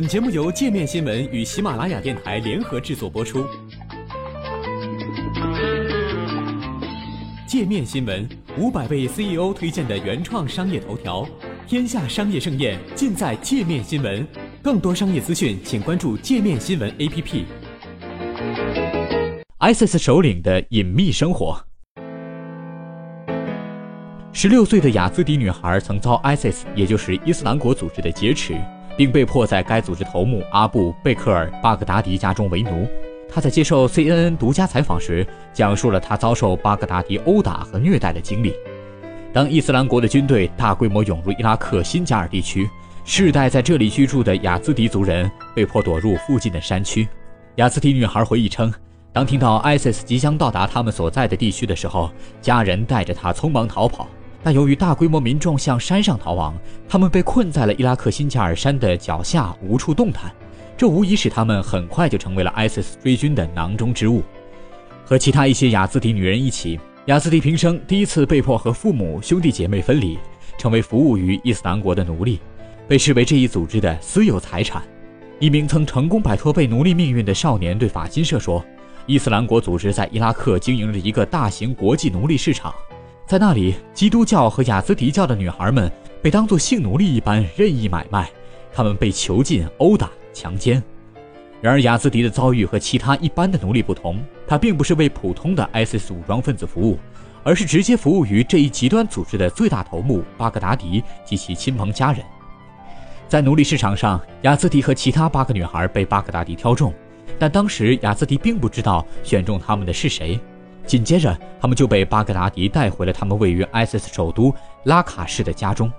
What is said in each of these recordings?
本节目由界面新闻与喜马拉雅电台联合制作播出。界面新闻五百位 CEO 推荐的原创商业头条，天下商业盛宴尽在界面新闻。更多商业资讯，请关注界面新闻 APP。ISIS 首领的隐秘生活。十六岁的雅兹迪女孩曾遭 ISIS，也就是伊斯兰国组织的劫持。并被迫在该组织头目阿布贝克尔巴格达迪家中为奴。他在接受 CNN 独家采访时，讲述了他遭受巴格达迪殴打和虐待的经历。当伊斯兰国的军队大规模涌入伊拉克新加尔地区，世代在这里居住的雅兹迪族人被迫躲入附近的山区。雅兹迪女孩回忆称，当听到 ISIS 即将到达他们所在的地区的时候，家人带着她匆忙逃跑。但由于大规模民众向山上逃亡，他们被困在了伊拉克新加尔山的脚下，无处动弹。这无疑使他们很快就成为了 ISIS 追军的囊中之物。和其他一些雅兹迪女人一起，雅兹迪平生第一次被迫和父母、兄弟姐妹分离，成为服务于伊斯兰国的奴隶，被视为这一组织的私有财产。一名曾成功摆脱被奴隶命运的少年对法新社说：“伊斯兰国组织在伊拉克经营着一个大型国际奴隶市场。”在那里，基督教和雅兹迪教的女孩们被当作性奴隶一般任意买卖，她们被囚禁、殴打、强奸。然而，雅兹迪的遭遇和其他一般的奴隶不同，他并不是为普通的 ISIS 武装分子服务，而是直接服务于这一极端组织的最大头目巴格达迪及其亲朋家人。在奴隶市场上，雅兹迪和其他八个女孩被巴格达迪挑中，但当时雅兹迪并不知道选中他们的是谁。紧接着，他们就被巴格达迪带回了他们位于 ISIS 首都拉卡市的家中。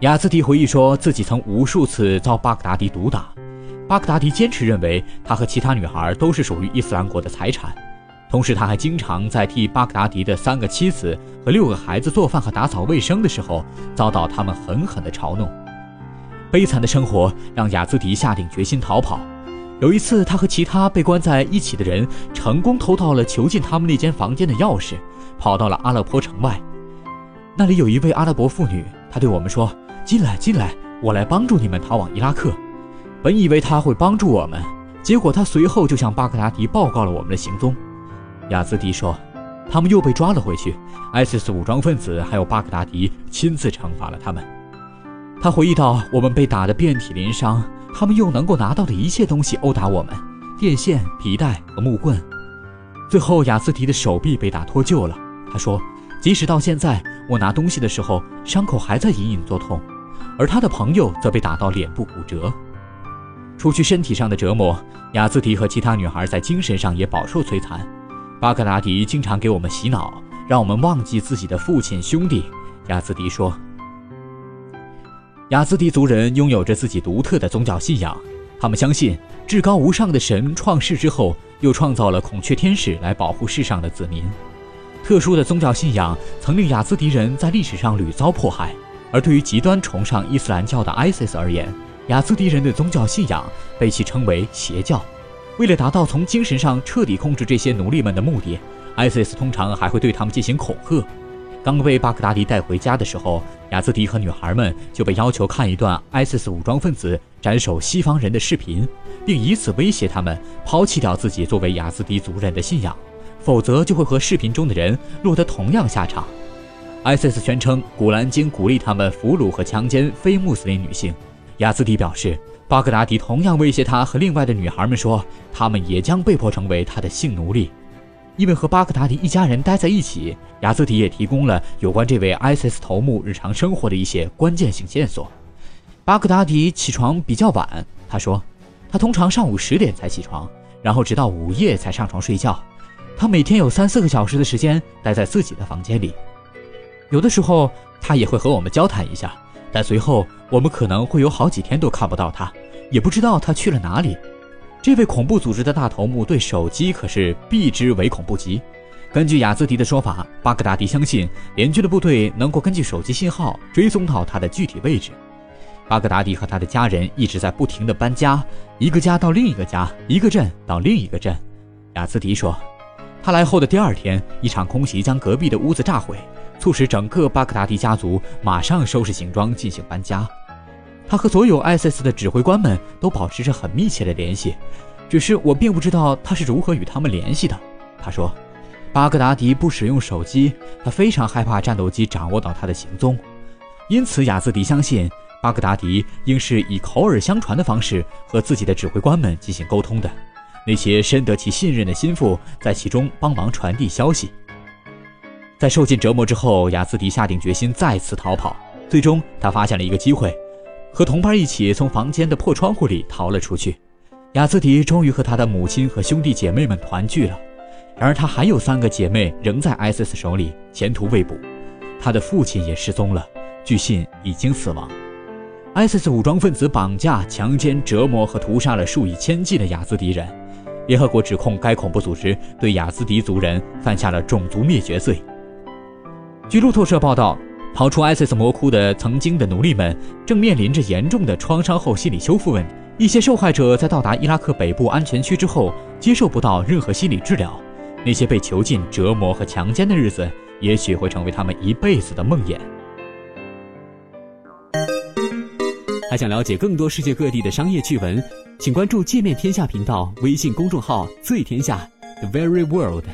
雅兹迪回忆说自己曾无数次遭巴格达迪毒打，巴格达迪坚持认为他和其他女孩都是属于伊斯兰国的财产。同时，他还经常在替巴格达迪的三个妻子和六个孩子做饭和打扫卫生的时候，遭到他们狠狠的嘲弄。悲惨的生活让雅兹迪下定决心逃跑。有一次，他和其他被关在一起的人成功偷到了囚禁他们那间房间的钥匙，跑到了阿勒颇城外。那里有一位阿拉伯妇女，她对我们说：“进来，进来，我来帮助你们逃往伊拉克。”本以为他会帮助我们，结果他随后就向巴格达迪报告了我们的行踪。亚兹迪说：“他们又被抓了回去，ISIS 武装分子还有巴格达迪亲自惩罚了他们。”他回忆到：“我们被打得遍体鳞伤。”他们用能够拿到的一切东西殴打我们，电线、皮带和木棍。最后，雅斯提的手臂被打脱臼了。他说：“即使到现在，我拿东西的时候，伤口还在隐隐作痛。”而他的朋友则被打到脸部骨折。除去身体上的折磨，雅斯提和其他女孩在精神上也饱受摧残。巴格达迪经常给我们洗脑，让我们忘记自己的父亲、兄弟。雅斯迪说。雅兹迪族人拥有着自己独特的宗教信仰，他们相信至高无上的神创世之后，又创造了孔雀天使来保护世上的子民。特殊的宗教信仰曾令雅兹迪人在历史上屡遭迫害，而对于极端崇尚伊斯兰教的 ISIS 而言，雅兹迪人的宗教信仰被其称为邪教。为了达到从精神上彻底控制这些奴隶们的目的，ISIS 通常还会对他们进行恐吓。刚被巴格达迪带回家的时候，雅兹迪和女孩们就被要求看一段 ISIS 武装分子斩首西方人的视频，并以此威胁他们抛弃掉自己作为雅兹迪族人的信仰，否则就会和视频中的人落得同样下场。ISIS 宣称《古兰经》鼓励他们俘虏和强奸非穆斯林女性。雅兹迪表示，巴格达迪同样威胁他和另外的女孩们说，他们也将被迫成为他的性奴隶。因为和巴格达迪一家人待在一起，雅兹迪也提供了有关这位 ISIS 头目日常生活的一些关键性线索。巴格达迪起床比较晚，他说，他通常上午十点才起床，然后直到午夜才上床睡觉。他每天有三四个小时的时间待在自己的房间里，有的时候他也会和我们交谈一下，但随后我们可能会有好几天都看不到他，也不知道他去了哪里。这位恐怖组织的大头目对手机可是避之唯恐不及。根据雅兹迪的说法，巴格达迪相信联军的部队能够根据手机信号追踪到他的具体位置。巴格达迪和他的家人一直在不停地搬家，一个家到另一个家，一个镇到另一个镇。雅兹迪说，他来后的第二天，一场空袭将隔壁的屋子炸毁，促使整个巴格达迪家族马上收拾行装进行搬家。他和所有 ISIS 的指挥官们都保持着很密切的联系，只是我并不知道他是如何与他们联系的。他说，巴格达迪不使用手机，他非常害怕战斗机掌握到他的行踪，因此雅兹迪相信巴格达迪应是以口耳相传的方式和自己的指挥官们进行沟通的，那些深得其信任的心腹在其中帮忙传递消息。在受尽折磨之后，雅兹迪下定决心再次逃跑。最终，他发现了一个机会，和同伴一起从房间的破窗户里逃了出去。雅兹迪终于和他的母亲和兄弟姐妹们团聚了。然而，他还有三个姐妹仍在 ISIS 手里，前途未卜。他的父亲也失踪了，据信已经死亡。ISIS 武装分子绑架、强奸、折磨和屠杀了数以千计的雅兹迪人。联合国指控该恐怖组织对雅兹迪族人犯下了种族灭绝罪。据路透社报道，逃出 ISIS 魔窟的曾经的奴隶们正面临着严重的创伤后心理修复问题。一些受害者在到达伊拉克北部安全区之后，接受不到任何心理治疗。那些被囚禁、折磨和强奸的日子，也许会成为他们一辈子的梦魇。还想了解更多世界各地的商业趣闻，请关注“界面天下”频道微信公众号“最天下 The Very World”。